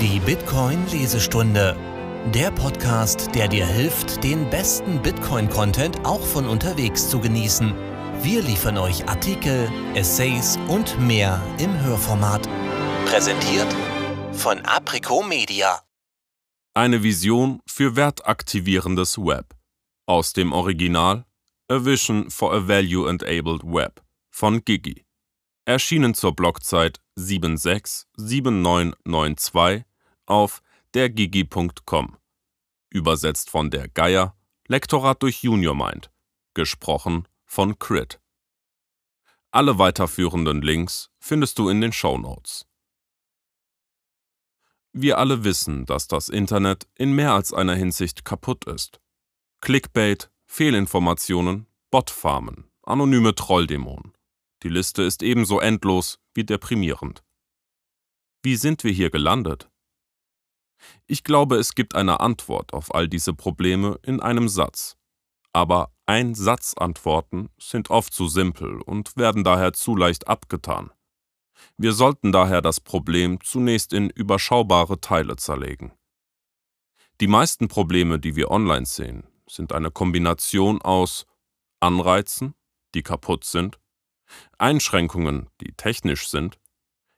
Die Bitcoin-Lesestunde. Der Podcast, der dir hilft, den besten Bitcoin-Content auch von unterwegs zu genießen. Wir liefern euch Artikel, Essays und mehr im Hörformat. Präsentiert von Aprico Media. Eine Vision für wertaktivierendes Web. Aus dem Original A Vision for a Value-Enabled Web von Gigi. Erschienen zur Blockzeit 767992 auf dergigi.com. Übersetzt von der Geier, Lektorat durch JuniorMind. Gesprochen von Crit. Alle weiterführenden Links findest du in den Show Notes. Wir alle wissen, dass das Internet in mehr als einer Hinsicht kaputt ist. Clickbait, Fehlinformationen, Botfarmen, anonyme Trolldämonen. Die Liste ist ebenso endlos wie deprimierend. Wie sind wir hier gelandet? Ich glaube, es gibt eine Antwort auf all diese Probleme in einem Satz. Aber Ein-Satz-Antworten sind oft zu simpel und werden daher zu leicht abgetan. Wir sollten daher das Problem zunächst in überschaubare Teile zerlegen. Die meisten Probleme, die wir online sehen, sind eine Kombination aus Anreizen, die kaputt sind, Einschränkungen, die technisch sind,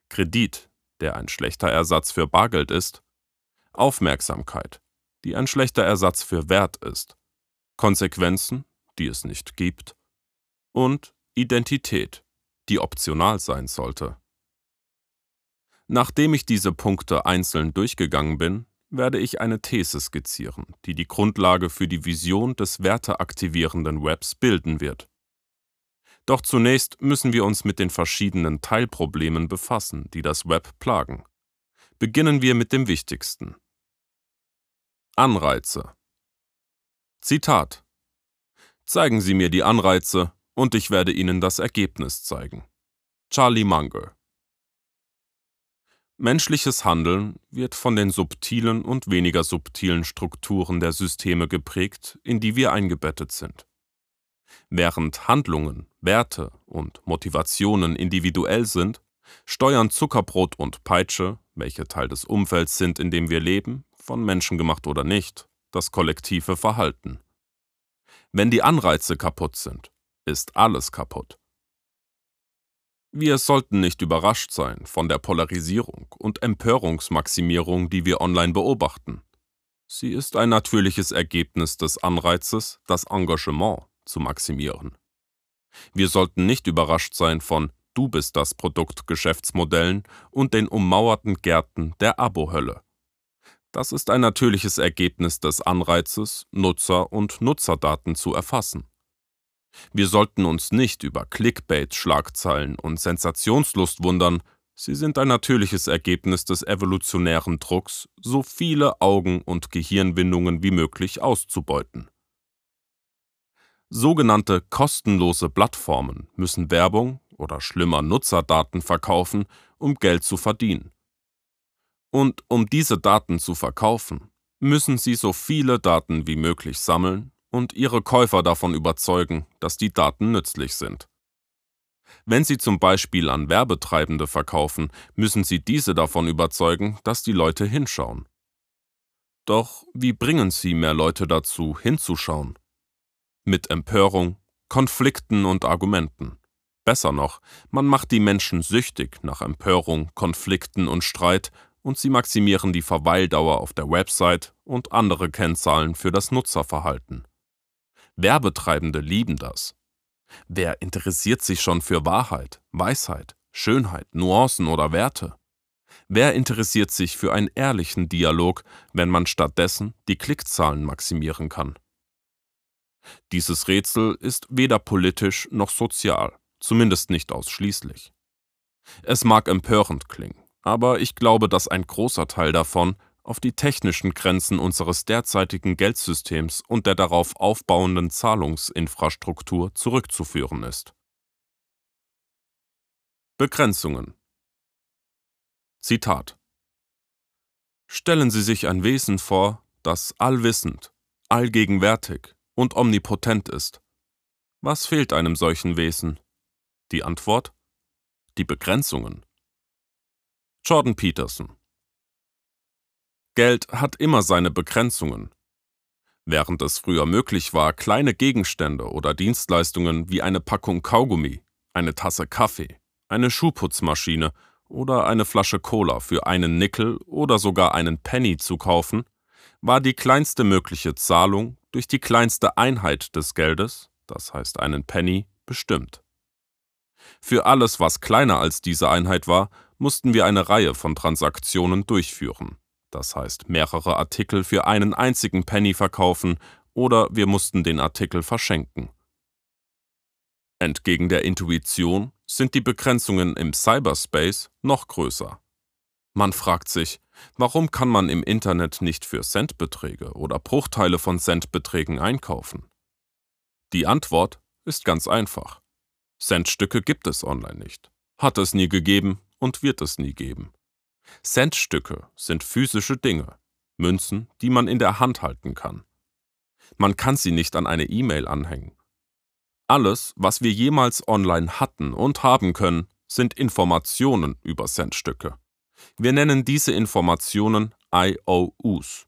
Kredit, der ein schlechter Ersatz für Bargeld ist, Aufmerksamkeit, die ein schlechter Ersatz für Wert ist, Konsequenzen, die es nicht gibt, und Identität, die optional sein sollte. Nachdem ich diese Punkte einzeln durchgegangen bin, werde ich eine These skizzieren, die die Grundlage für die Vision des werteaktivierenden Webs bilden wird. Doch zunächst müssen wir uns mit den verschiedenen Teilproblemen befassen, die das Web plagen. Beginnen wir mit dem wichtigsten. Anreize. Zitat Zeigen Sie mir die Anreize, und ich werde Ihnen das Ergebnis zeigen. Charlie Munger Menschliches Handeln wird von den subtilen und weniger subtilen Strukturen der Systeme geprägt, in die wir eingebettet sind. Während Handlungen, Werte und Motivationen individuell sind, steuern Zuckerbrot und Peitsche, welche Teil des Umfelds sind, in dem wir leben, von Menschen gemacht oder nicht, das kollektive Verhalten. Wenn die Anreize kaputt sind, ist alles kaputt. Wir sollten nicht überrascht sein von der Polarisierung und Empörungsmaximierung, die wir online beobachten. Sie ist ein natürliches Ergebnis des Anreizes, das Engagement zu maximieren. Wir sollten nicht überrascht sein von Du bist das Produkt Geschäftsmodellen und den ummauerten Gärten der Abo-Hölle. Das ist ein natürliches Ergebnis des Anreizes, Nutzer und Nutzerdaten zu erfassen. Wir sollten uns nicht über Clickbait-Schlagzeilen und Sensationslust wundern, sie sind ein natürliches Ergebnis des evolutionären Drucks, so viele Augen- und Gehirnwindungen wie möglich auszubeuten. Sogenannte kostenlose Plattformen müssen Werbung oder schlimmer Nutzerdaten verkaufen, um Geld zu verdienen. Und um diese Daten zu verkaufen, müssen sie so viele Daten wie möglich sammeln und ihre Käufer davon überzeugen, dass die Daten nützlich sind. Wenn Sie zum Beispiel an Werbetreibende verkaufen, müssen Sie diese davon überzeugen, dass die Leute hinschauen. Doch wie bringen Sie mehr Leute dazu, hinzuschauen? Mit Empörung, Konflikten und Argumenten. Besser noch, man macht die Menschen süchtig nach Empörung, Konflikten und Streit und sie maximieren die Verweildauer auf der Website und andere Kennzahlen für das Nutzerverhalten. Werbetreibende lieben das. Wer interessiert sich schon für Wahrheit, Weisheit, Schönheit, Nuancen oder Werte? Wer interessiert sich für einen ehrlichen Dialog, wenn man stattdessen die Klickzahlen maximieren kann? Dieses Rätsel ist weder politisch noch sozial, zumindest nicht ausschließlich. Es mag empörend klingen, aber ich glaube, dass ein großer Teil davon auf die technischen Grenzen unseres derzeitigen Geldsystems und der darauf aufbauenden Zahlungsinfrastruktur zurückzuführen ist. Begrenzungen Zitat Stellen Sie sich ein Wesen vor, das allwissend, allgegenwärtig und omnipotent ist. Was fehlt einem solchen Wesen? Die Antwort? Die Begrenzungen. Jordan Peterson Geld hat immer seine Begrenzungen. Während es früher möglich war, kleine Gegenstände oder Dienstleistungen wie eine Packung Kaugummi, eine Tasse Kaffee, eine Schuhputzmaschine oder eine Flasche Cola für einen Nickel oder sogar einen Penny zu kaufen, war die kleinste mögliche Zahlung durch die kleinste Einheit des Geldes, das heißt einen Penny, bestimmt. Für alles, was kleiner als diese Einheit war, mussten wir eine Reihe von Transaktionen durchführen, das heißt mehrere Artikel für einen einzigen Penny verkaufen oder wir mussten den Artikel verschenken. Entgegen der Intuition sind die Begrenzungen im Cyberspace noch größer. Man fragt sich, warum kann man im Internet nicht für Centbeträge oder Bruchteile von Centbeträgen einkaufen? Die Antwort ist ganz einfach. Centstücke gibt es online nicht, hat es nie gegeben und wird es nie geben. Centstücke sind physische Dinge, Münzen, die man in der Hand halten kann. Man kann sie nicht an eine E-Mail anhängen. Alles, was wir jemals online hatten und haben können, sind Informationen über Centstücke. Wir nennen diese Informationen IOUs.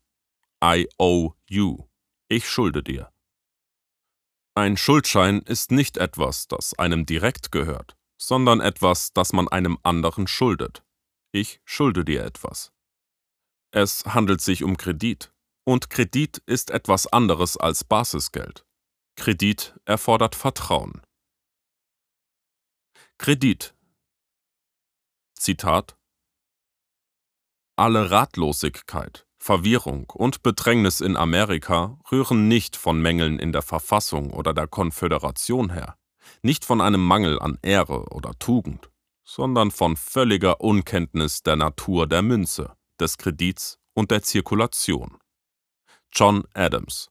I owe you. Ich schulde dir. Ein Schuldschein ist nicht etwas, das einem direkt gehört, sondern etwas, das man einem anderen schuldet. Ich schulde dir etwas. Es handelt sich um Kredit, und Kredit ist etwas anderes als Basisgeld. Kredit erfordert Vertrauen. Kredit Zitat Alle Ratlosigkeit, Verwirrung und Bedrängnis in Amerika rühren nicht von Mängeln in der Verfassung oder der Konföderation her, nicht von einem Mangel an Ehre oder Tugend sondern von völliger Unkenntnis der Natur der Münze, des Kredits und der Zirkulation. John Adams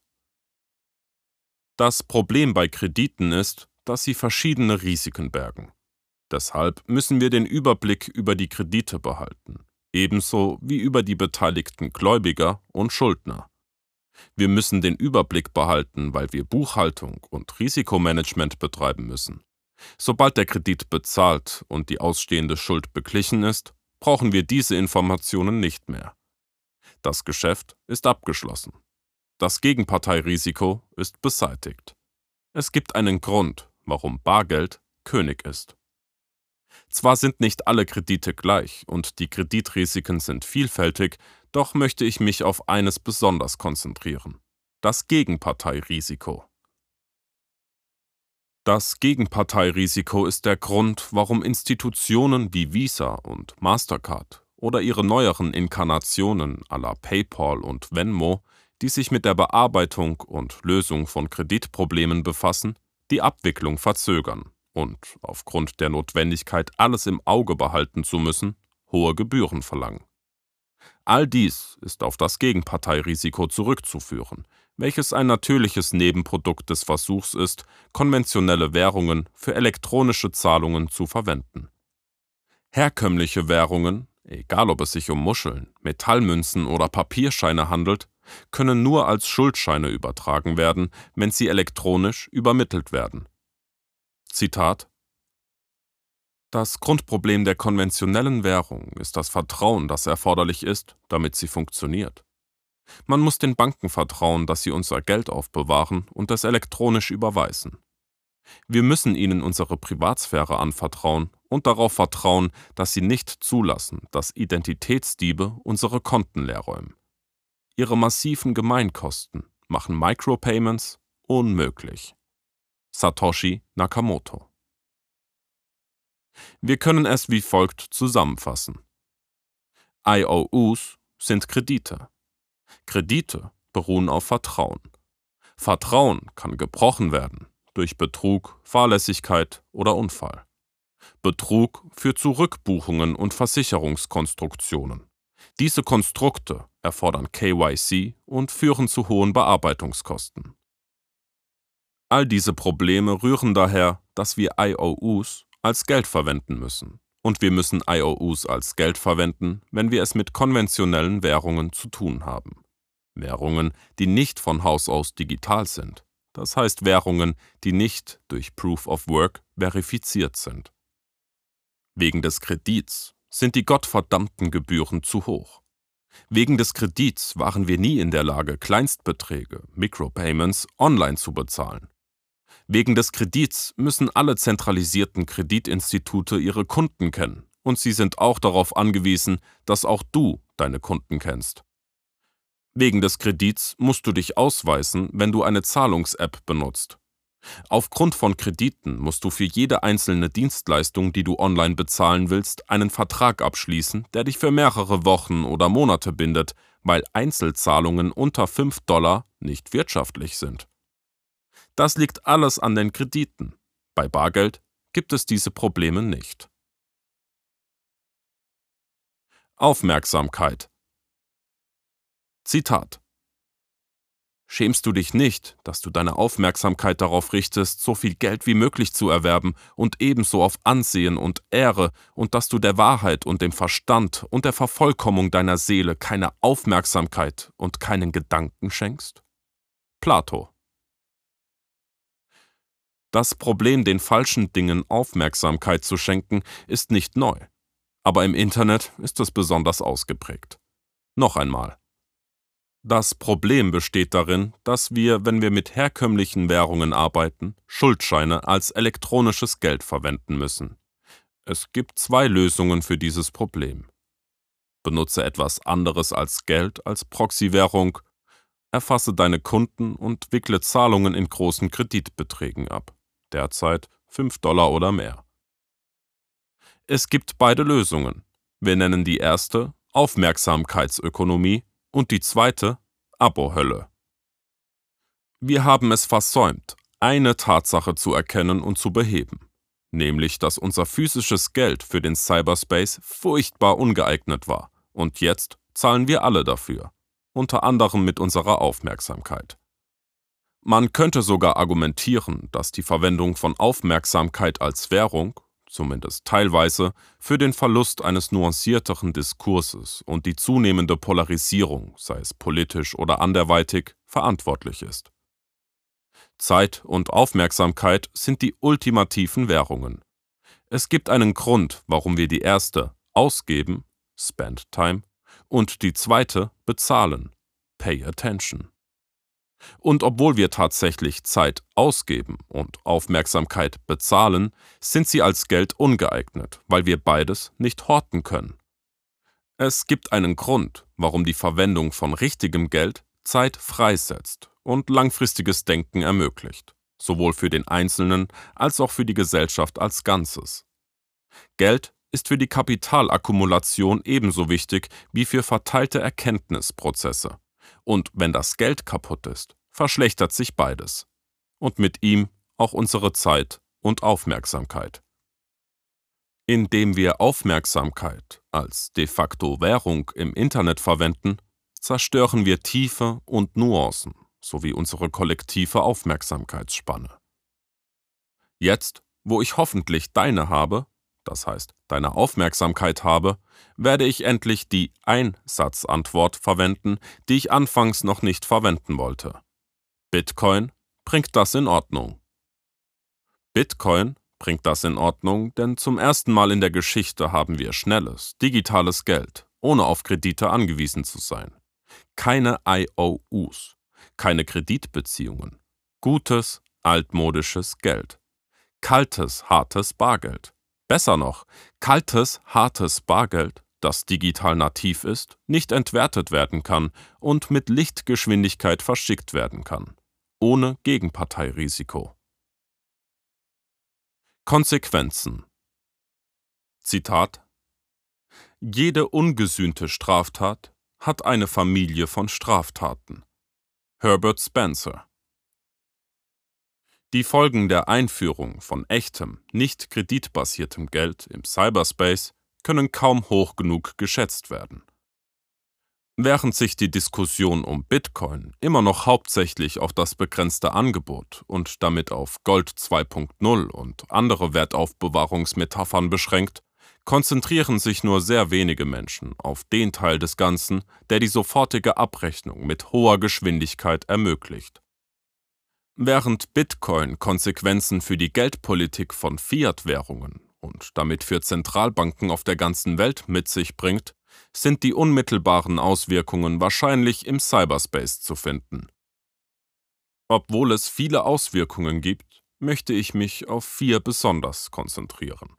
Das Problem bei Krediten ist, dass sie verschiedene Risiken bergen. Deshalb müssen wir den Überblick über die Kredite behalten, ebenso wie über die beteiligten Gläubiger und Schuldner. Wir müssen den Überblick behalten, weil wir Buchhaltung und Risikomanagement betreiben müssen. Sobald der Kredit bezahlt und die ausstehende Schuld beglichen ist, brauchen wir diese Informationen nicht mehr. Das Geschäft ist abgeschlossen. Das Gegenparteirisiko ist beseitigt. Es gibt einen Grund, warum Bargeld König ist. Zwar sind nicht alle Kredite gleich und die Kreditrisiken sind vielfältig, doch möchte ich mich auf eines besonders konzentrieren. Das Gegenparteirisiko. Das Gegenparteirisiko ist der Grund, warum Institutionen wie Visa und Mastercard oder ihre neueren Inkarnationen à la PayPal und Venmo, die sich mit der Bearbeitung und Lösung von Kreditproblemen befassen, die Abwicklung verzögern und aufgrund der Notwendigkeit, alles im Auge behalten zu müssen, hohe Gebühren verlangen. All dies ist auf das Gegenparteirisiko zurückzuführen, welches ein natürliches Nebenprodukt des Versuchs ist, konventionelle Währungen für elektronische Zahlungen zu verwenden. Herkömmliche Währungen, egal ob es sich um Muscheln, Metallmünzen oder Papierscheine handelt, können nur als Schuldscheine übertragen werden, wenn sie elektronisch übermittelt werden. Zitat Das Grundproblem der konventionellen Währung ist das Vertrauen, das erforderlich ist, damit sie funktioniert. Man muss den Banken vertrauen, dass sie unser Geld aufbewahren und es elektronisch überweisen. Wir müssen ihnen unsere Privatsphäre anvertrauen und darauf vertrauen, dass sie nicht zulassen, dass Identitätsdiebe unsere Konten leerräumen. Ihre massiven Gemeinkosten machen Micropayments unmöglich. Satoshi Nakamoto Wir können es wie folgt zusammenfassen. IOUs sind Kredite. Kredite beruhen auf Vertrauen. Vertrauen kann gebrochen werden durch Betrug, Fahrlässigkeit oder Unfall. Betrug führt zu Rückbuchungen und Versicherungskonstruktionen. Diese Konstrukte erfordern KYC und führen zu hohen Bearbeitungskosten. All diese Probleme rühren daher, dass wir IOUs als Geld verwenden müssen. Und wir müssen IOUs als Geld verwenden, wenn wir es mit konventionellen Währungen zu tun haben. Währungen, die nicht von Haus aus digital sind. Das heißt Währungen, die nicht durch Proof of Work verifiziert sind. Wegen des Kredits sind die gottverdammten Gebühren zu hoch. Wegen des Kredits waren wir nie in der Lage, Kleinstbeträge, Micropayments, online zu bezahlen. Wegen des Kredits müssen alle zentralisierten Kreditinstitute ihre Kunden kennen und sie sind auch darauf angewiesen, dass auch du deine Kunden kennst. Wegen des Kredits musst du dich ausweisen, wenn du eine Zahlungs-App benutzt. Aufgrund von Krediten musst du für jede einzelne Dienstleistung, die du online bezahlen willst, einen Vertrag abschließen, der dich für mehrere Wochen oder Monate bindet, weil Einzelzahlungen unter 5 Dollar nicht wirtschaftlich sind. Das liegt alles an den Krediten. Bei Bargeld gibt es diese Probleme nicht. Aufmerksamkeit Zitat Schämst du dich nicht, dass du deine Aufmerksamkeit darauf richtest, so viel Geld wie möglich zu erwerben und ebenso auf Ansehen und Ehre und dass du der Wahrheit und dem Verstand und der Vervollkommung deiner Seele keine Aufmerksamkeit und keinen Gedanken schenkst? Plato Das Problem, den falschen Dingen Aufmerksamkeit zu schenken, ist nicht neu, aber im Internet ist es besonders ausgeprägt. Noch einmal. Das Problem besteht darin, dass wir, wenn wir mit herkömmlichen Währungen arbeiten, Schuldscheine als elektronisches Geld verwenden müssen. Es gibt zwei Lösungen für dieses Problem. Benutze etwas anderes als Geld als Proxywährung, erfasse deine Kunden und wickle Zahlungen in großen Kreditbeträgen ab, derzeit 5 Dollar oder mehr. Es gibt beide Lösungen. Wir nennen die erste Aufmerksamkeitsökonomie und die zweite Abo-Hölle. Wir haben es versäumt, eine Tatsache zu erkennen und zu beheben, nämlich dass unser physisches Geld für den Cyberspace furchtbar ungeeignet war, und jetzt zahlen wir alle dafür, unter anderem mit unserer Aufmerksamkeit. Man könnte sogar argumentieren, dass die Verwendung von Aufmerksamkeit als Währung zumindest teilweise, für den Verlust eines nuancierteren Diskurses und die zunehmende Polarisierung, sei es politisch oder anderweitig, verantwortlich ist. Zeit und Aufmerksamkeit sind die ultimativen Währungen. Es gibt einen Grund, warum wir die erste ausgeben, spend time, und die zweite bezahlen, pay attention. Und obwohl wir tatsächlich Zeit ausgeben und Aufmerksamkeit bezahlen, sind sie als Geld ungeeignet, weil wir beides nicht horten können. Es gibt einen Grund, warum die Verwendung von richtigem Geld Zeit freisetzt und langfristiges Denken ermöglicht, sowohl für den Einzelnen als auch für die Gesellschaft als Ganzes. Geld ist für die Kapitalakkumulation ebenso wichtig wie für verteilte Erkenntnisprozesse. Und wenn das Geld kaputt ist, verschlechtert sich beides. Und mit ihm auch unsere Zeit und Aufmerksamkeit. Indem wir Aufmerksamkeit als de facto Währung im Internet verwenden, zerstören wir Tiefe und Nuancen sowie unsere kollektive Aufmerksamkeitsspanne. Jetzt, wo ich hoffentlich deine habe, das heißt deine Aufmerksamkeit habe, werde ich endlich die Einsatzantwort verwenden, die ich anfangs noch nicht verwenden wollte. Bitcoin bringt das in Ordnung. Bitcoin bringt das in Ordnung, denn zum ersten Mal in der Geschichte haben wir schnelles, digitales Geld, ohne auf Kredite angewiesen zu sein. Keine IOUs, keine Kreditbeziehungen, gutes, altmodisches Geld. Kaltes, hartes Bargeld. Besser noch, kaltes, hartes Bargeld, das digital nativ ist, nicht entwertet werden kann und mit Lichtgeschwindigkeit verschickt werden kann, ohne Gegenparteirisiko. Konsequenzen Zitat Jede ungesühnte Straftat hat eine Familie von Straftaten. Herbert Spencer die Folgen der Einführung von echtem, nicht kreditbasiertem Geld im Cyberspace können kaum hoch genug geschätzt werden. Während sich die Diskussion um Bitcoin immer noch hauptsächlich auf das begrenzte Angebot und damit auf Gold 2.0 und andere Wertaufbewahrungsmetaphern beschränkt, konzentrieren sich nur sehr wenige Menschen auf den Teil des Ganzen, der die sofortige Abrechnung mit hoher Geschwindigkeit ermöglicht. Während Bitcoin Konsequenzen für die Geldpolitik von Fiat-Währungen und damit für Zentralbanken auf der ganzen Welt mit sich bringt, sind die unmittelbaren Auswirkungen wahrscheinlich im Cyberspace zu finden. Obwohl es viele Auswirkungen gibt, möchte ich mich auf vier besonders konzentrieren.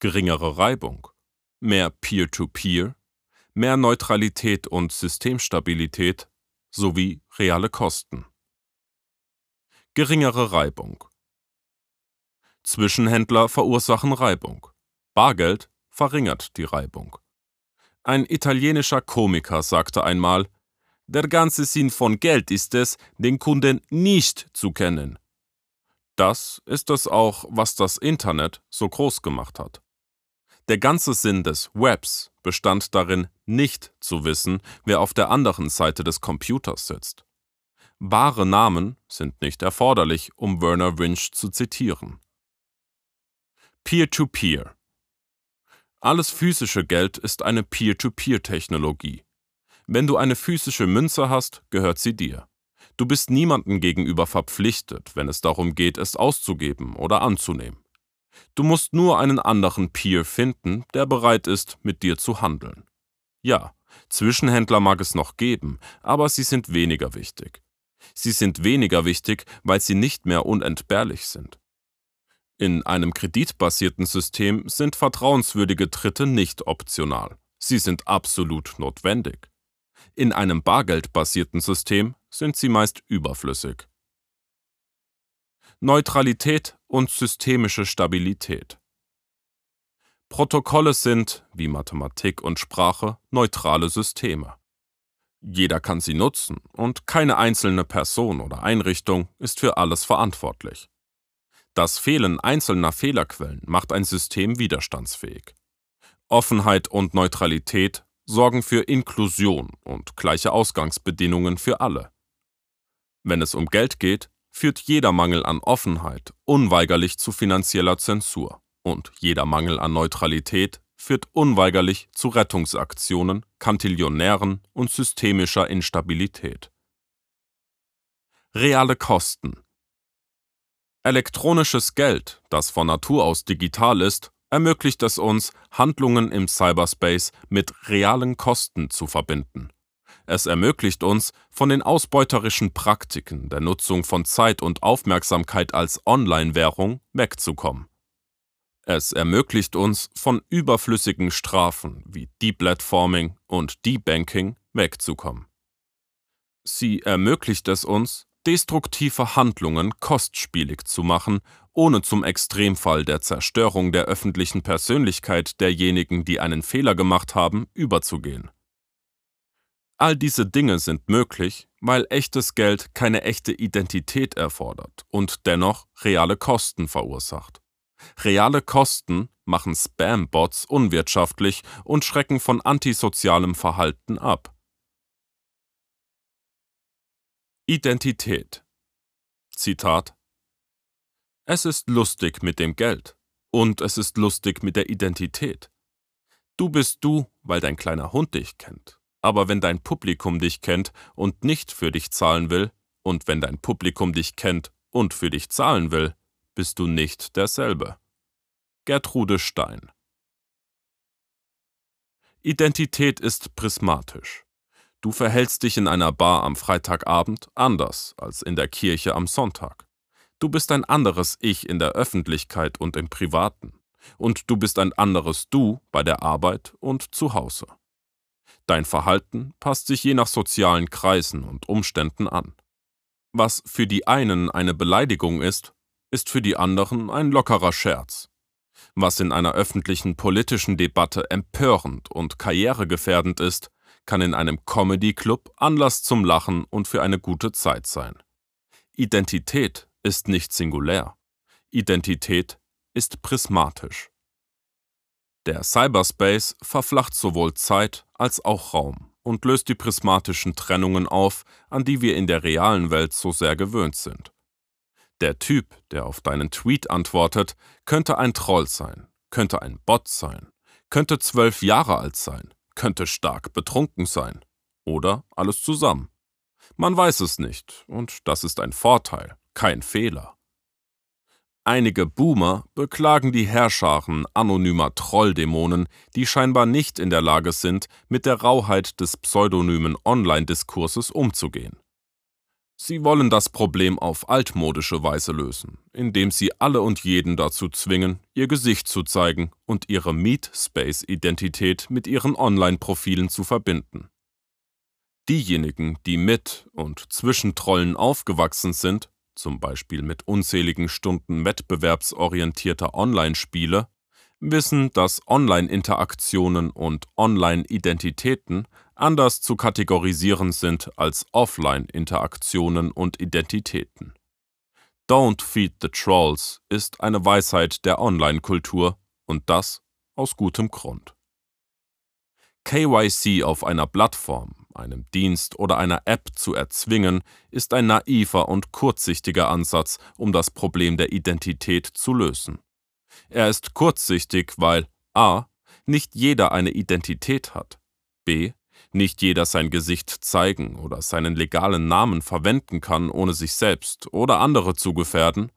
Geringere Reibung, mehr Peer-to-Peer, -Peer, mehr Neutralität und Systemstabilität sowie reale Kosten. Geringere Reibung. Zwischenhändler verursachen Reibung. Bargeld verringert die Reibung. Ein italienischer Komiker sagte einmal, der ganze Sinn von Geld ist es, den Kunden nicht zu kennen. Das ist es auch, was das Internet so groß gemacht hat. Der ganze Sinn des Webs bestand darin, nicht zu wissen, wer auf der anderen Seite des Computers sitzt. Wahre Namen sind nicht erforderlich, um Werner Winch zu zitieren. Peer-to-Peer. -Peer. Alles physische Geld ist eine Peer-to-Peer-Technologie. Wenn du eine physische Münze hast, gehört sie dir. Du bist niemandem gegenüber verpflichtet, wenn es darum geht, es auszugeben oder anzunehmen. Du musst nur einen anderen Peer finden, der bereit ist, mit dir zu handeln. Ja, Zwischenhändler mag es noch geben, aber sie sind weniger wichtig. Sie sind weniger wichtig, weil sie nicht mehr unentbehrlich sind. In einem kreditbasierten System sind vertrauenswürdige Dritte nicht optional. Sie sind absolut notwendig. In einem bargeldbasierten System sind sie meist überflüssig. Neutralität und systemische Stabilität. Protokolle sind, wie Mathematik und Sprache, neutrale Systeme. Jeder kann sie nutzen und keine einzelne Person oder Einrichtung ist für alles verantwortlich. Das Fehlen einzelner Fehlerquellen macht ein System widerstandsfähig. Offenheit und Neutralität sorgen für Inklusion und gleiche Ausgangsbedingungen für alle. Wenn es um Geld geht, führt jeder Mangel an Offenheit unweigerlich zu finanzieller Zensur und jeder Mangel an Neutralität führt unweigerlich zu Rettungsaktionen, Kantillionären und systemischer Instabilität. Reale Kosten Elektronisches Geld, das von Natur aus digital ist, ermöglicht es uns, Handlungen im Cyberspace mit realen Kosten zu verbinden. Es ermöglicht uns, von den ausbeuterischen Praktiken der Nutzung von Zeit und Aufmerksamkeit als Online-Währung wegzukommen. Es ermöglicht uns, von überflüssigen Strafen wie Deplatforming und Debanking wegzukommen. Sie ermöglicht es uns, destruktive Handlungen kostspielig zu machen, ohne zum Extremfall der Zerstörung der öffentlichen Persönlichkeit derjenigen, die einen Fehler gemacht haben, überzugehen. All diese Dinge sind möglich, weil echtes Geld keine echte Identität erfordert und dennoch reale Kosten verursacht. Reale Kosten machen Spam-Bots unwirtschaftlich und schrecken von antisozialem Verhalten ab. Identität. Zitat Es ist lustig mit dem Geld und es ist lustig mit der Identität. Du bist du, weil dein kleiner Hund dich kennt. Aber wenn dein Publikum dich kennt und nicht für dich zahlen will, und wenn dein Publikum dich kennt und für dich zahlen will, bist du nicht derselbe. Gertrude Stein Identität ist prismatisch. Du verhältst dich in einer Bar am Freitagabend anders als in der Kirche am Sonntag. Du bist ein anderes Ich in der Öffentlichkeit und im Privaten. Und du bist ein anderes Du bei der Arbeit und zu Hause. Dein Verhalten passt sich je nach sozialen Kreisen und Umständen an. Was für die einen eine Beleidigung ist, ist für die anderen ein lockerer Scherz. Was in einer öffentlichen politischen Debatte empörend und karrieregefährdend ist, kann in einem Comedy-Club Anlass zum Lachen und für eine gute Zeit sein. Identität ist nicht singulär. Identität ist prismatisch. Der Cyberspace verflacht sowohl Zeit als auch Raum und löst die prismatischen Trennungen auf, an die wir in der realen Welt so sehr gewöhnt sind. Der Typ, der auf deinen Tweet antwortet, könnte ein Troll sein, könnte ein Bot sein, könnte zwölf Jahre alt sein, könnte stark betrunken sein. Oder alles zusammen. Man weiß es nicht, und das ist ein Vorteil, kein Fehler. Einige Boomer beklagen die Herrscharen anonymer Trolldämonen, die scheinbar nicht in der Lage sind, mit der Rauheit des pseudonymen Online-Diskurses umzugehen. Sie wollen das Problem auf altmodische Weise lösen, indem sie alle und jeden dazu zwingen, ihr Gesicht zu zeigen und ihre Meet-Space-Identität mit ihren Online-Profilen zu verbinden. Diejenigen, die mit und zwischen Trollen aufgewachsen sind, zum Beispiel mit unzähligen Stunden wettbewerbsorientierter Online-Spiele, wissen, dass Online-Interaktionen und Online-Identitäten anders zu kategorisieren sind als Offline-Interaktionen und Identitäten. Don't feed the trolls ist eine Weisheit der Online-Kultur und das aus gutem Grund. KYC auf einer Plattform einem Dienst oder einer App zu erzwingen, ist ein naiver und kurzsichtiger Ansatz, um das Problem der Identität zu lösen. Er ist kurzsichtig, weil a. nicht jeder eine Identität hat, b. nicht jeder sein Gesicht zeigen oder seinen legalen Namen verwenden kann, ohne sich selbst oder andere zu gefährden,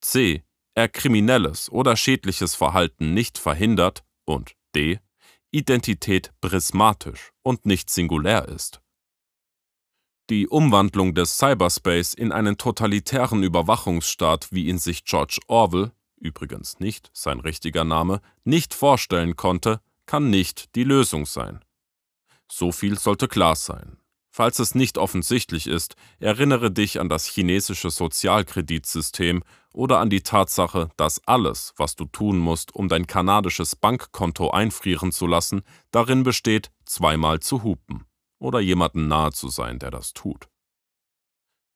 c. er kriminelles oder schädliches Verhalten nicht verhindert und d. Identität prismatisch und nicht singulär ist. Die Umwandlung des Cyberspace in einen totalitären Überwachungsstaat, wie ihn sich George Orwell, übrigens nicht sein richtiger Name, nicht vorstellen konnte, kann nicht die Lösung sein. So viel sollte klar sein. Falls es nicht offensichtlich ist, erinnere dich an das chinesische Sozialkreditsystem oder an die Tatsache, dass alles, was du tun musst, um dein kanadisches Bankkonto einfrieren zu lassen, darin besteht, zweimal zu hupen oder jemanden nahe zu sein, der das tut.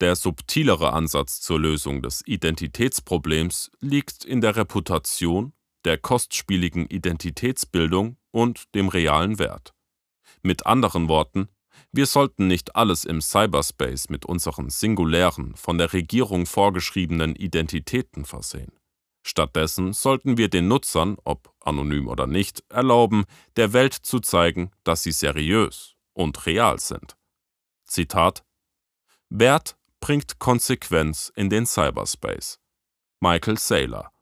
Der subtilere Ansatz zur Lösung des Identitätsproblems liegt in der Reputation, der kostspieligen Identitätsbildung und dem realen Wert. Mit anderen Worten, wir sollten nicht alles im Cyberspace mit unseren singulären, von der Regierung vorgeschriebenen Identitäten versehen. Stattdessen sollten wir den Nutzern, ob anonym oder nicht, erlauben, der Welt zu zeigen, dass sie seriös und real sind. Zitat Wert bringt Konsequenz in den Cyberspace. Michael Saylor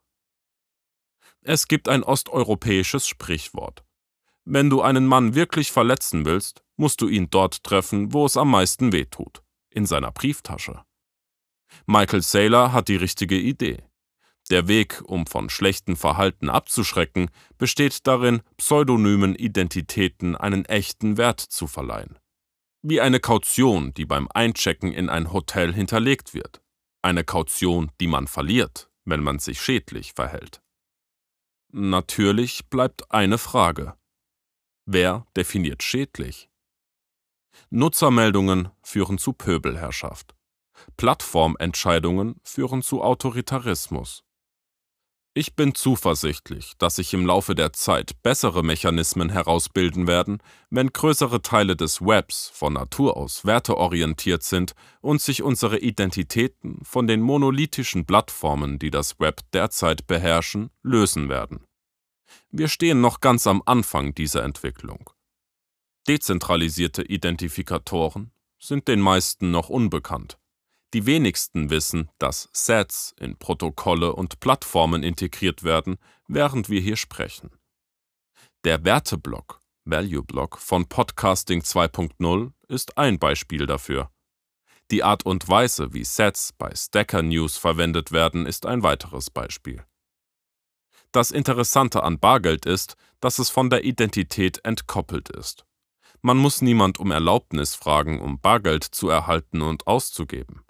Es gibt ein osteuropäisches Sprichwort. Wenn du einen Mann wirklich verletzen willst, musst du ihn dort treffen, wo es am meisten wehtut, in seiner Brieftasche. Michael Saylor hat die richtige Idee. Der Weg, um von schlechten Verhalten abzuschrecken, besteht darin, pseudonymen Identitäten einen echten Wert zu verleihen. Wie eine Kaution, die beim Einchecken in ein Hotel hinterlegt wird. Eine Kaution, die man verliert, wenn man sich schädlich verhält. Natürlich bleibt eine Frage. Wer definiert schädlich? Nutzermeldungen führen zu Pöbelherrschaft. Plattformentscheidungen führen zu Autoritarismus. Ich bin zuversichtlich, dass sich im Laufe der Zeit bessere Mechanismen herausbilden werden, wenn größere Teile des Webs von Natur aus werteorientiert sind und sich unsere Identitäten von den monolithischen Plattformen, die das Web derzeit beherrschen, lösen werden. Wir stehen noch ganz am Anfang dieser Entwicklung. Dezentralisierte Identifikatoren sind den meisten noch unbekannt. Die wenigsten wissen, dass Sets in Protokolle und Plattformen integriert werden, während wir hier sprechen. Der Werteblock, Value Block von Podcasting 2.0 ist ein Beispiel dafür. Die Art und Weise, wie Sets bei Stacker News verwendet werden, ist ein weiteres Beispiel. Das Interessante an Bargeld ist, dass es von der Identität entkoppelt ist. Man muss niemand um Erlaubnis fragen, um Bargeld zu erhalten und auszugeben.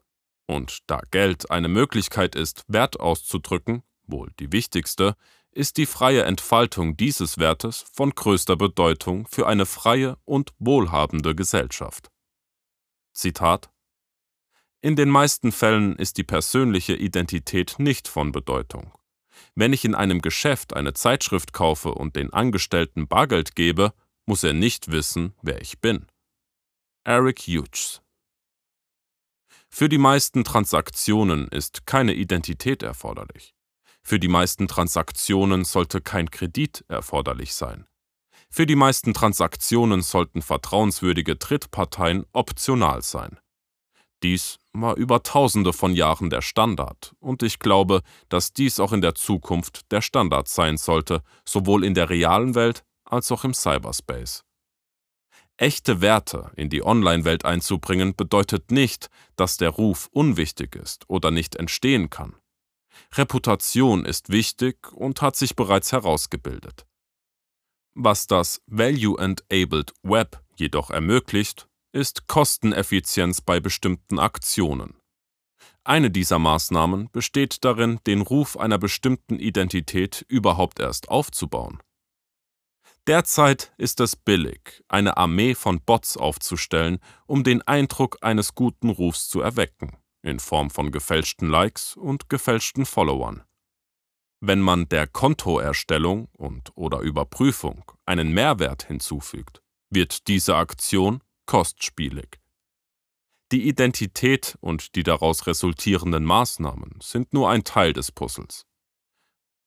Und da Geld eine Möglichkeit ist, Wert auszudrücken, wohl die wichtigste, ist die freie Entfaltung dieses Wertes von größter Bedeutung für eine freie und wohlhabende Gesellschaft. Zitat In den meisten Fällen ist die persönliche Identität nicht von Bedeutung. Wenn ich in einem Geschäft eine Zeitschrift kaufe und den Angestellten Bargeld gebe, muss er nicht wissen, wer ich bin. Eric Hughes Für die meisten Transaktionen ist keine Identität erforderlich. Für die meisten Transaktionen sollte kein Kredit erforderlich sein. Für die meisten Transaktionen sollten vertrauenswürdige Drittparteien optional sein. Dies war über tausende von Jahren der Standard, und ich glaube, dass dies auch in der Zukunft der Standard sein sollte, sowohl in der realen Welt als auch im Cyberspace. Echte Werte in die Online-Welt einzubringen bedeutet nicht, dass der Ruf unwichtig ist oder nicht entstehen kann. Reputation ist wichtig und hat sich bereits herausgebildet. Was das Value-Enabled Web jedoch ermöglicht, ist Kosteneffizienz bei bestimmten Aktionen. Eine dieser Maßnahmen besteht darin, den Ruf einer bestimmten Identität überhaupt erst aufzubauen. Derzeit ist es billig, eine Armee von Bots aufzustellen, um den Eindruck eines guten Rufs zu erwecken, in Form von gefälschten Likes und gefälschten Followern. Wenn man der Kontoerstellung und oder Überprüfung einen Mehrwert hinzufügt, wird diese Aktion kostspielig. Die Identität und die daraus resultierenden Maßnahmen sind nur ein Teil des Puzzles.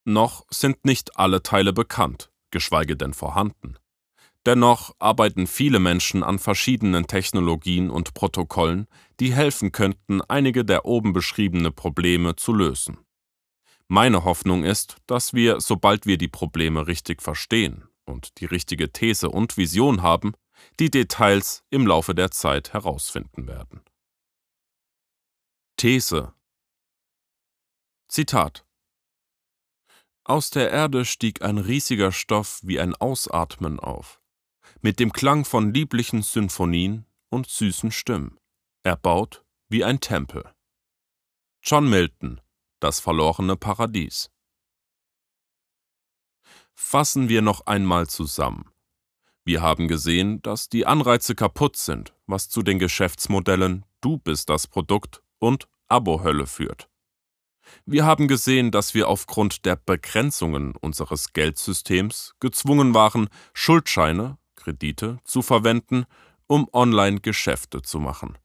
Noch sind nicht alle Teile bekannt, geschweige denn vorhanden. Dennoch arbeiten viele Menschen an verschiedenen Technologien und Protokollen, die helfen könnten, einige der oben beschriebene Probleme zu lösen. Meine Hoffnung ist, dass wir, sobald wir die Probleme richtig verstehen und die richtige These und Vision haben, die Details im Laufe der Zeit herausfinden werden. These Zitat Aus der Erde stieg ein riesiger Stoff wie ein Ausatmen auf, mit dem Klang von lieblichen Symphonien und süßen Stimmen, erbaut wie ein Tempel. John Milton, Das verlorene Paradies. Fassen wir noch einmal zusammen. Wir haben gesehen, dass die Anreize kaputt sind, was zu den Geschäftsmodellen Du bist das Produkt und Abo-Hölle führt. Wir haben gesehen, dass wir aufgrund der Begrenzungen unseres Geldsystems gezwungen waren, Schuldscheine, Kredite zu verwenden, um Online-Geschäfte zu machen.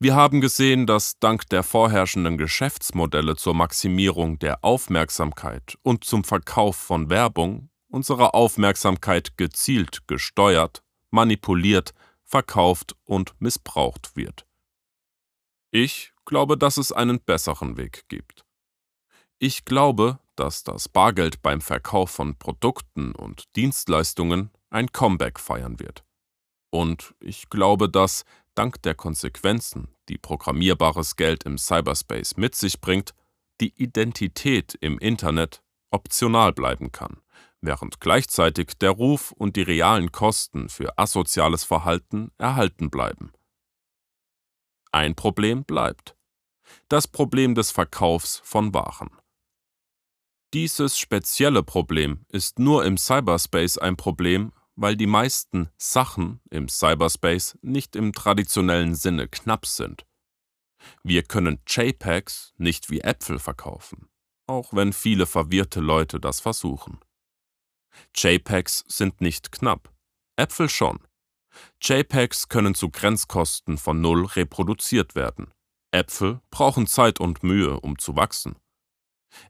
Wir haben gesehen, dass dank der vorherrschenden Geschäftsmodelle zur Maximierung der Aufmerksamkeit und zum Verkauf von Werbung unsere Aufmerksamkeit gezielt gesteuert, manipuliert, verkauft und missbraucht wird. Ich glaube, dass es einen besseren Weg gibt. Ich glaube, dass das Bargeld beim Verkauf von Produkten und Dienstleistungen ein Comeback feiern wird. Und ich glaube, dass, dank der Konsequenzen, die programmierbares Geld im Cyberspace mit sich bringt, die Identität im Internet optional bleiben kann während gleichzeitig der Ruf und die realen Kosten für asoziales Verhalten erhalten bleiben. Ein Problem bleibt. Das Problem des Verkaufs von Waren. Dieses spezielle Problem ist nur im Cyberspace ein Problem, weil die meisten Sachen im Cyberspace nicht im traditionellen Sinne knapp sind. Wir können JPEGs nicht wie Äpfel verkaufen, auch wenn viele verwirrte Leute das versuchen. JPEGs sind nicht knapp. Äpfel schon. JPEGs können zu Grenzkosten von Null reproduziert werden. Äpfel brauchen Zeit und Mühe, um zu wachsen.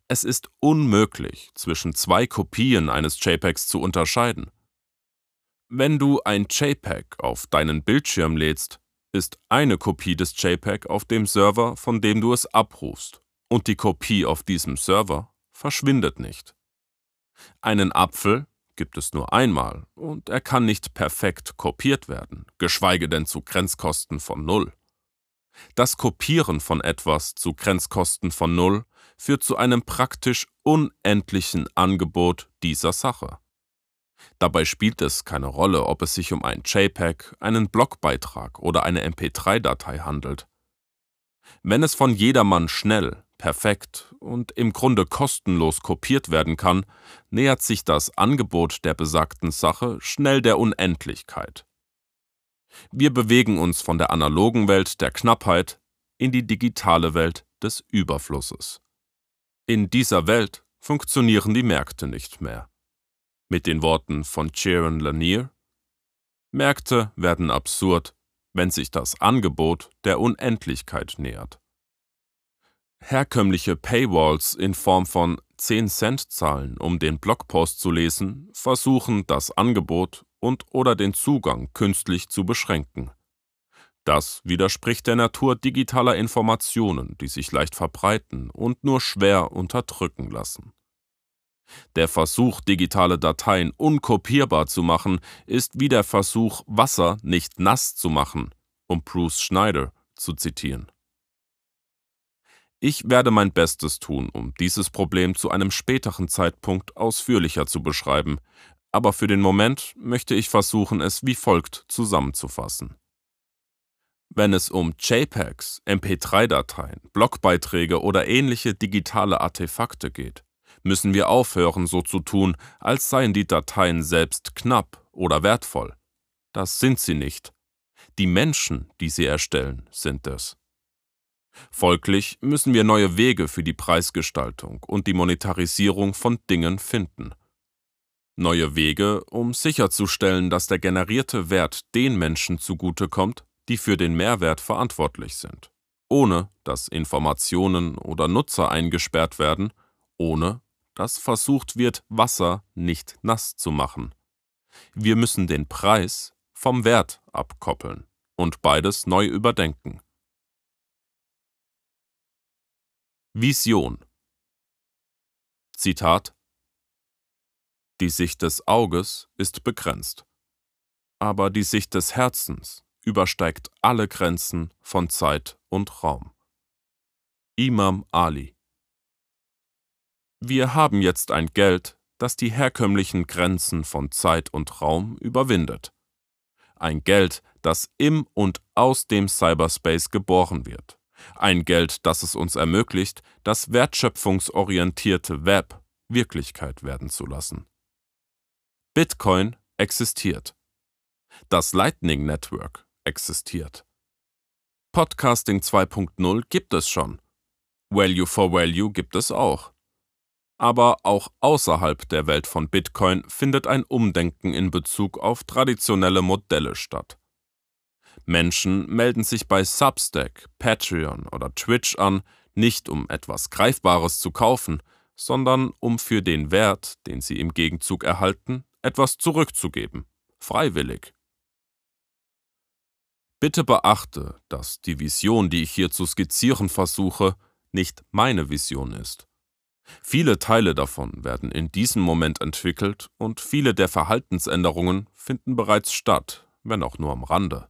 Es ist unmöglich, zwischen zwei Kopien eines JPEGs zu unterscheiden. Wenn du ein JPEG auf deinen Bildschirm lädst, ist eine Kopie des JPEG auf dem Server, von dem du es abrufst, und die Kopie auf diesem Server verschwindet nicht. Einen Apfel gibt es nur einmal und er kann nicht perfekt kopiert werden, geschweige denn zu Grenzkosten von Null. Das Kopieren von etwas zu Grenzkosten von Null führt zu einem praktisch unendlichen Angebot dieser Sache. Dabei spielt es keine Rolle, ob es sich um ein JPEG, einen Blogbeitrag oder eine MP3-Datei handelt. Wenn es von jedermann schnell, perfekt und im Grunde kostenlos kopiert werden kann, nähert sich das Angebot der besagten Sache schnell der Unendlichkeit. Wir bewegen uns von der analogen Welt der Knappheit in die digitale Welt des Überflusses. In dieser Welt funktionieren die Märkte nicht mehr. Mit den Worten von Jaron Lanier Märkte werden absurd, wenn sich das Angebot der Unendlichkeit nähert. Herkömmliche Paywalls in Form von 10-Cent-Zahlen, um den Blogpost zu lesen, versuchen das Angebot und oder den Zugang künstlich zu beschränken. Das widerspricht der Natur digitaler Informationen, die sich leicht verbreiten und nur schwer unterdrücken lassen. Der Versuch, digitale Dateien unkopierbar zu machen, ist wie der Versuch, Wasser nicht nass zu machen, um Bruce Schneider zu zitieren. Ich werde mein Bestes tun, um dieses Problem zu einem späteren Zeitpunkt ausführlicher zu beschreiben, aber für den Moment möchte ich versuchen, es wie folgt zusammenzufassen. Wenn es um JPEGs, MP3-Dateien, Blogbeiträge oder ähnliche digitale Artefakte geht, müssen wir aufhören, so zu tun, als seien die Dateien selbst knapp oder wertvoll. Das sind sie nicht. Die Menschen, die sie erstellen, sind es. Folglich müssen wir neue Wege für die Preisgestaltung und die Monetarisierung von Dingen finden. Neue Wege, um sicherzustellen, dass der generierte Wert den Menschen zugutekommt, die für den Mehrwert verantwortlich sind, ohne dass Informationen oder Nutzer eingesperrt werden, ohne dass versucht wird, Wasser nicht nass zu machen. Wir müssen den Preis vom Wert abkoppeln und beides neu überdenken. Vision Zitat Die Sicht des Auges ist begrenzt, aber die Sicht des Herzens übersteigt alle Grenzen von Zeit und Raum. Imam Ali Wir haben jetzt ein Geld, das die herkömmlichen Grenzen von Zeit und Raum überwindet. Ein Geld, das im und aus dem Cyberspace geboren wird. Ein Geld, das es uns ermöglicht, das wertschöpfungsorientierte Web Wirklichkeit werden zu lassen. Bitcoin existiert. Das Lightning Network existiert. Podcasting 2.0 gibt es schon. Value for Value gibt es auch. Aber auch außerhalb der Welt von Bitcoin findet ein Umdenken in Bezug auf traditionelle Modelle statt. Menschen melden sich bei Substack, Patreon oder Twitch an, nicht um etwas Greifbares zu kaufen, sondern um für den Wert, den sie im Gegenzug erhalten, etwas zurückzugeben, freiwillig. Bitte beachte, dass die Vision, die ich hier zu skizzieren versuche, nicht meine Vision ist. Viele Teile davon werden in diesem Moment entwickelt und viele der Verhaltensänderungen finden bereits statt, wenn auch nur am Rande.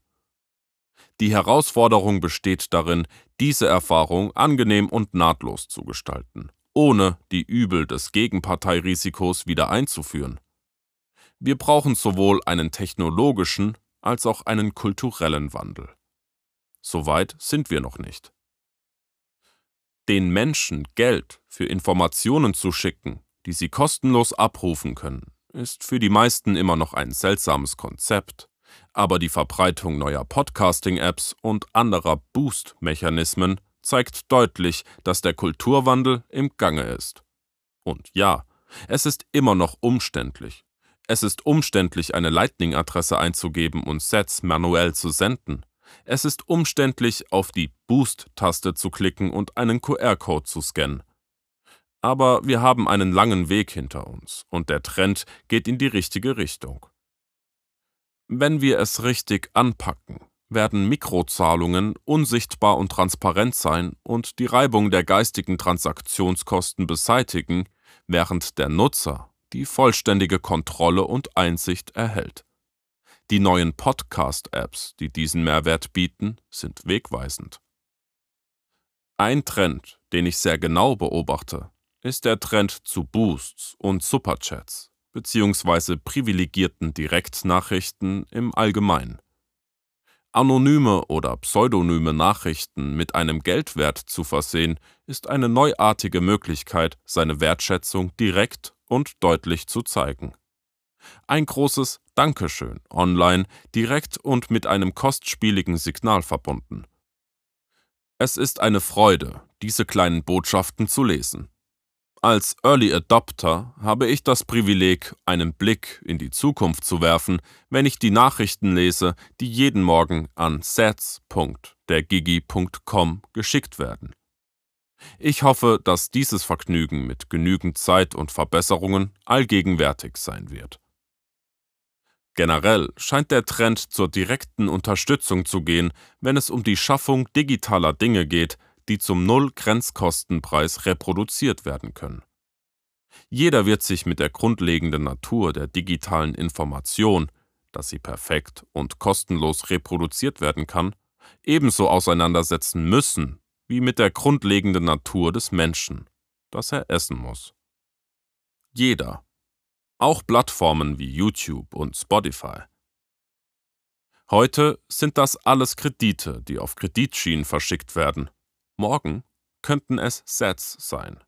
Die Herausforderung besteht darin, diese Erfahrung angenehm und nahtlos zu gestalten, ohne die Übel des Gegenparteirisikos wieder einzuführen. Wir brauchen sowohl einen technologischen als auch einen kulturellen Wandel. Soweit sind wir noch nicht. Den Menschen Geld für Informationen zu schicken, die sie kostenlos abrufen können, ist für die meisten immer noch ein seltsames Konzept, aber die Verbreitung neuer Podcasting-Apps und anderer Boost-Mechanismen zeigt deutlich, dass der Kulturwandel im Gange ist. Und ja, es ist immer noch umständlich, es ist umständlich, eine Lightning-Adresse einzugeben und Sets manuell zu senden. Es ist umständlich, auf die Boost-Taste zu klicken und einen QR-Code zu scannen. Aber wir haben einen langen Weg hinter uns und der Trend geht in die richtige Richtung. Wenn wir es richtig anpacken, werden Mikrozahlungen unsichtbar und transparent sein und die Reibung der geistigen Transaktionskosten beseitigen, während der Nutzer die vollständige Kontrolle und Einsicht erhält. Die neuen Podcast-Apps, die diesen Mehrwert bieten, sind wegweisend. Ein Trend, den ich sehr genau beobachte, ist der Trend zu Boosts und Superchats bzw. privilegierten Direktnachrichten im Allgemeinen. Anonyme oder pseudonyme Nachrichten mit einem Geldwert zu versehen, ist eine neuartige Möglichkeit, seine Wertschätzung direkt und deutlich zu zeigen. Ein großes Dankeschön online direkt und mit einem kostspieligen Signal verbunden. Es ist eine Freude, diese kleinen Botschaften zu lesen. Als Early Adopter habe ich das Privileg, einen Blick in die Zukunft zu werfen, wenn ich die Nachrichten lese, die jeden Morgen an sets.dergigi.com geschickt werden. Ich hoffe, dass dieses Vergnügen mit genügend Zeit und Verbesserungen allgegenwärtig sein wird. Generell scheint der Trend zur direkten Unterstützung zu gehen, wenn es um die Schaffung digitaler Dinge geht, die zum Null-Grenzkostenpreis reproduziert werden können. Jeder wird sich mit der grundlegenden Natur der digitalen Information, dass sie perfekt und kostenlos reproduziert werden kann, ebenso auseinandersetzen müssen wie mit der grundlegenden Natur des Menschen, dass er essen muss. Jeder, auch Plattformen wie YouTube und Spotify. Heute sind das alles Kredite, die auf Kreditschienen verschickt werden. Morgen könnten es Sets sein.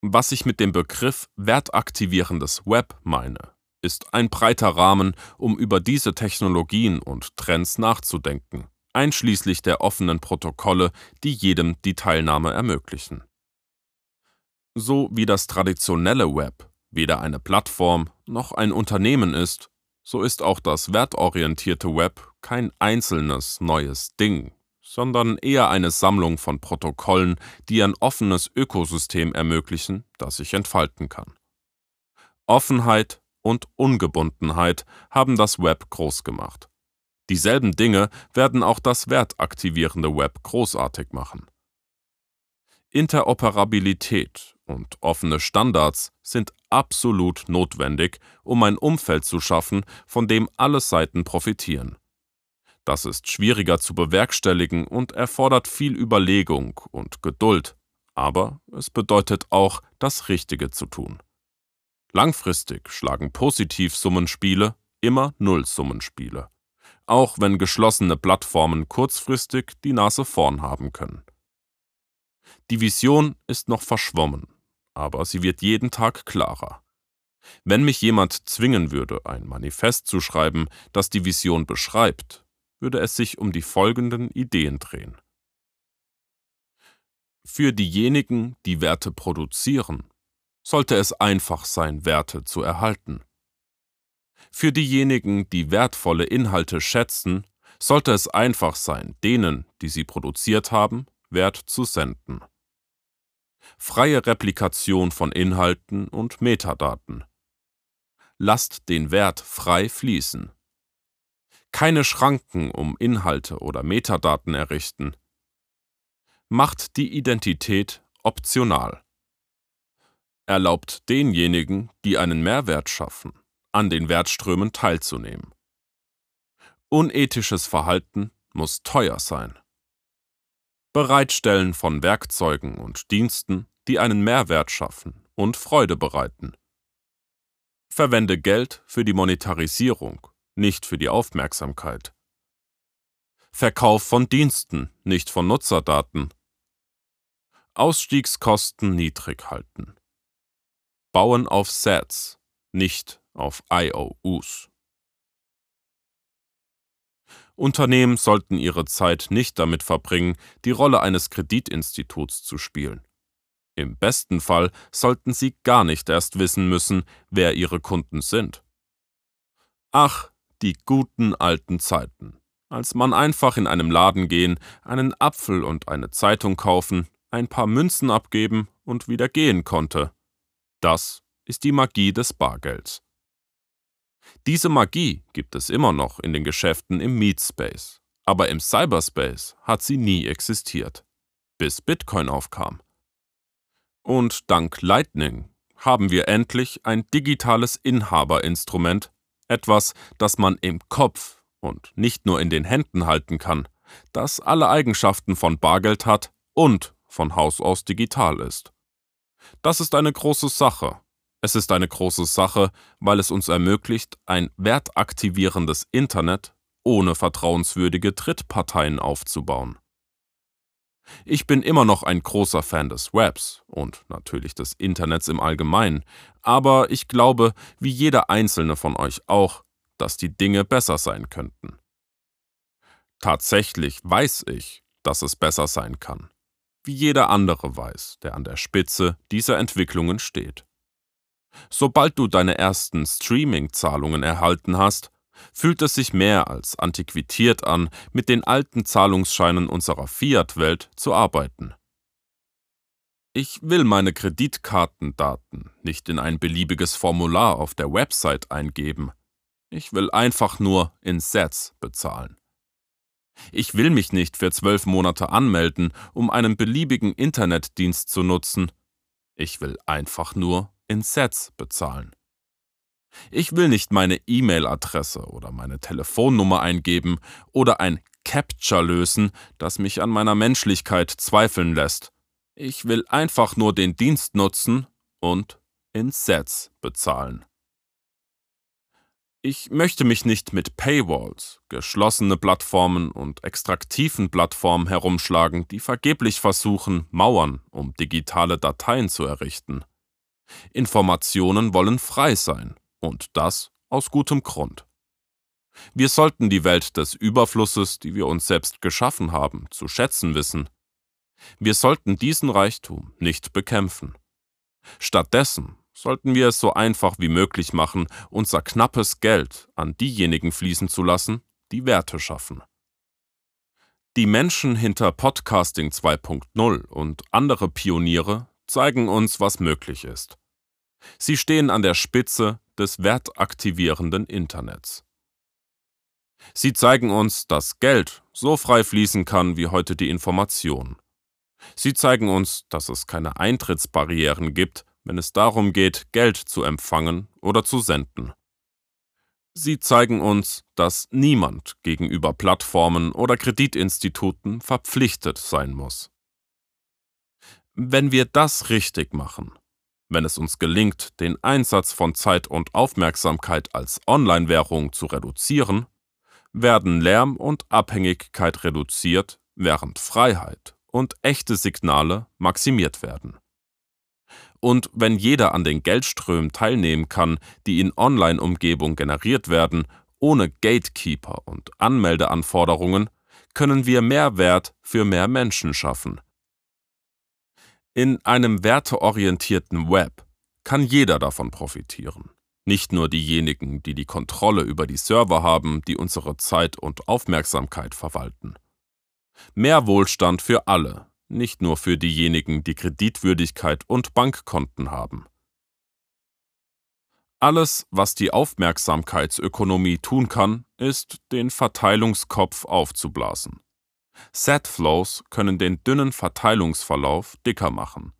Was ich mit dem Begriff wertaktivierendes Web meine, ist ein breiter Rahmen, um über diese Technologien und Trends nachzudenken, einschließlich der offenen Protokolle, die jedem die Teilnahme ermöglichen. So wie das traditionelle Web weder eine Plattform noch ein Unternehmen ist, so ist auch das wertorientierte Web kein einzelnes neues Ding, sondern eher eine Sammlung von Protokollen, die ein offenes Ökosystem ermöglichen, das sich entfalten kann. Offenheit und Ungebundenheit haben das Web groß gemacht. Dieselben Dinge werden auch das wertaktivierende Web großartig machen. Interoperabilität und offene Standards sind absolut notwendig, um ein Umfeld zu schaffen, von dem alle Seiten profitieren. Das ist schwieriger zu bewerkstelligen und erfordert viel Überlegung und Geduld, aber es bedeutet auch, das Richtige zu tun. Langfristig schlagen Positivsummenspiele immer Nullsummenspiele, auch wenn geschlossene Plattformen kurzfristig die Nase vorn haben können. Die Vision ist noch verschwommen, aber sie wird jeden Tag klarer. Wenn mich jemand zwingen würde, ein Manifest zu schreiben, das die Vision beschreibt, würde es sich um die folgenden Ideen drehen. Für diejenigen, die Werte produzieren, sollte es einfach sein, Werte zu erhalten. Für diejenigen, die wertvolle Inhalte schätzen, sollte es einfach sein, denen, die sie produziert haben, Wert zu senden. Freie Replikation von Inhalten und Metadaten. Lasst den Wert frei fließen keine Schranken um Inhalte oder Metadaten errichten. Macht die Identität optional. Erlaubt denjenigen, die einen Mehrwert schaffen, an den Wertströmen teilzunehmen. Unethisches Verhalten muss teuer sein. Bereitstellen von Werkzeugen und Diensten, die einen Mehrwert schaffen und Freude bereiten. Verwende Geld für die Monetarisierung nicht für die Aufmerksamkeit. Verkauf von Diensten, nicht von Nutzerdaten. Ausstiegskosten niedrig halten. Bauen auf Sets, nicht auf IOUs. Unternehmen sollten ihre Zeit nicht damit verbringen, die Rolle eines Kreditinstituts zu spielen. Im besten Fall sollten sie gar nicht erst wissen müssen, wer ihre Kunden sind. Ach, die guten alten Zeiten, als man einfach in einem Laden gehen, einen Apfel und eine Zeitung kaufen, ein paar Münzen abgeben und wieder gehen konnte. Das ist die Magie des Bargelds. Diese Magie gibt es immer noch in den Geschäften im Meatspace, aber im Cyberspace hat sie nie existiert, bis Bitcoin aufkam. Und dank Lightning haben wir endlich ein digitales Inhaberinstrument, etwas, das man im Kopf und nicht nur in den Händen halten kann, das alle Eigenschaften von Bargeld hat und von Haus aus digital ist. Das ist eine große Sache. Es ist eine große Sache, weil es uns ermöglicht, ein wertaktivierendes Internet ohne vertrauenswürdige Drittparteien aufzubauen. Ich bin immer noch ein großer Fan des Webs und natürlich des Internets im Allgemeinen, aber ich glaube, wie jeder einzelne von euch auch, dass die Dinge besser sein könnten. Tatsächlich weiß ich, dass es besser sein kann, wie jeder andere weiß, der an der Spitze dieser Entwicklungen steht. Sobald du deine ersten Streaming-Zahlungen erhalten hast, fühlt es sich mehr als antiquiert an, mit den alten Zahlungsscheinen unserer Fiat-Welt zu arbeiten. Ich will meine Kreditkartendaten nicht in ein beliebiges Formular auf der Website eingeben. Ich will einfach nur in Sets bezahlen. Ich will mich nicht für zwölf Monate anmelden, um einen beliebigen Internetdienst zu nutzen. Ich will einfach nur in Sets bezahlen. Ich will nicht meine E-Mail-Adresse oder meine Telefonnummer eingeben oder ein Capture lösen, das mich an meiner Menschlichkeit zweifeln lässt. Ich will einfach nur den Dienst nutzen und in Sets bezahlen. Ich möchte mich nicht mit Paywalls, geschlossene Plattformen und extraktiven Plattformen herumschlagen, die vergeblich versuchen, Mauern um digitale Dateien zu errichten. Informationen wollen frei sein, und das aus gutem Grund. Wir sollten die Welt des Überflusses, die wir uns selbst geschaffen haben, zu schätzen wissen. Wir sollten diesen Reichtum nicht bekämpfen. Stattdessen sollten wir es so einfach wie möglich machen, unser knappes Geld an diejenigen fließen zu lassen, die Werte schaffen. Die Menschen hinter Podcasting 2.0 und andere Pioniere zeigen uns, was möglich ist. Sie stehen an der Spitze des wertaktivierenden Internets. Sie zeigen uns, dass Geld so frei fließen kann wie heute die Information. Sie zeigen uns, dass es keine Eintrittsbarrieren gibt, wenn es darum geht, Geld zu empfangen oder zu senden. Sie zeigen uns, dass niemand gegenüber Plattformen oder Kreditinstituten verpflichtet sein muss. Wenn wir das richtig machen, wenn es uns gelingt, den Einsatz von Zeit und Aufmerksamkeit als Online-Währung zu reduzieren, werden Lärm und Abhängigkeit reduziert, während Freiheit und echte Signale maximiert werden. Und wenn jeder an den Geldströmen teilnehmen kann, die in Online-Umgebung generiert werden, ohne Gatekeeper und Anmeldeanforderungen, können wir mehr Wert für mehr Menschen schaffen. In einem werteorientierten Web kann jeder davon profitieren. Nicht nur diejenigen, die die Kontrolle über die Server haben, die unsere Zeit und Aufmerksamkeit verwalten. Mehr Wohlstand für alle, nicht nur für diejenigen, die Kreditwürdigkeit und Bankkonten haben. Alles, was die Aufmerksamkeitsökonomie tun kann, ist, den Verteilungskopf aufzublasen. Setflows können den dünnen Verteilungsverlauf dicker machen.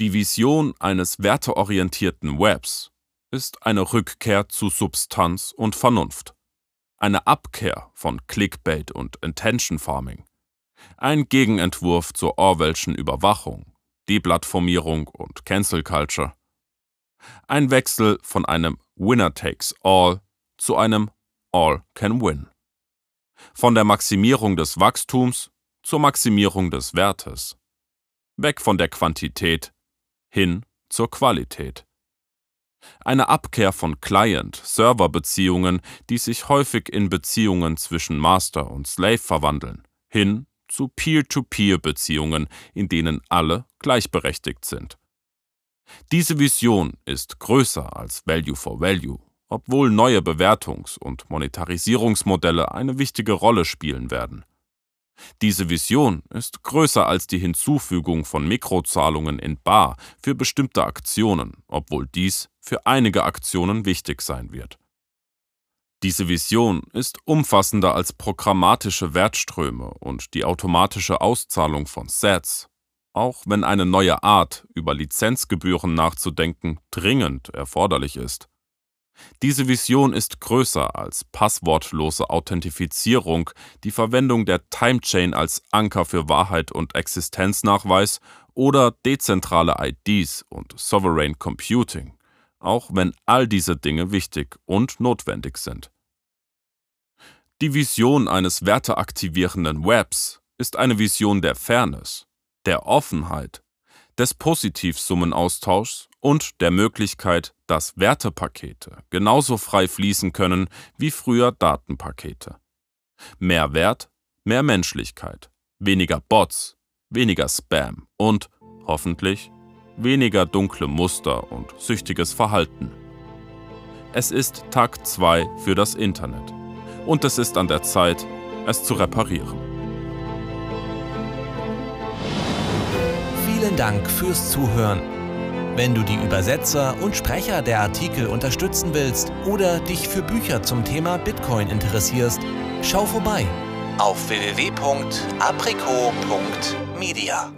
Die Vision eines werteorientierten Webs ist eine Rückkehr zu Substanz und Vernunft, eine Abkehr von Clickbait und Intention Farming. Ein Gegenentwurf zur Orwellschen Überwachung, Deplattformierung und Cancel Culture. Ein Wechsel von einem Winner takes all zu einem All can win. Von der Maximierung des Wachstums zur Maximierung des Wertes. Weg von der Quantität hin zur Qualität. Eine Abkehr von Client-Server-Beziehungen, die sich häufig in Beziehungen zwischen Master und Slave verwandeln, hin zu Peer-to-Peer-Beziehungen, in denen alle gleichberechtigt sind. Diese Vision ist größer als Value for Value, obwohl neue Bewertungs- und Monetarisierungsmodelle eine wichtige Rolle spielen werden. Diese Vision ist größer als die Hinzufügung von Mikrozahlungen in Bar für bestimmte Aktionen, obwohl dies für einige Aktionen wichtig sein wird. Diese Vision ist umfassender als programmatische Wertströme und die automatische Auszahlung von Sets, auch wenn eine neue Art, über Lizenzgebühren nachzudenken, dringend erforderlich ist. Diese Vision ist größer als passwortlose Authentifizierung, die Verwendung der Timechain als Anker für Wahrheit und Existenznachweis oder dezentrale IDs und Sovereign Computing auch wenn all diese Dinge wichtig und notwendig sind. Die Vision eines werteaktivierenden Webs ist eine Vision der Fairness, der Offenheit, des Positivsummenaustauschs und der Möglichkeit, dass Wertepakete genauso frei fließen können wie früher Datenpakete. Mehr Wert, mehr Menschlichkeit, weniger Bots, weniger Spam und hoffentlich weniger dunkle Muster und süchtiges Verhalten. Es ist Tag 2 für das Internet und es ist an der Zeit, es zu reparieren. Vielen Dank fürs Zuhören. Wenn du die Übersetzer und Sprecher der Artikel unterstützen willst oder dich für Bücher zum Thema Bitcoin interessierst, schau vorbei auf www.aprico.media.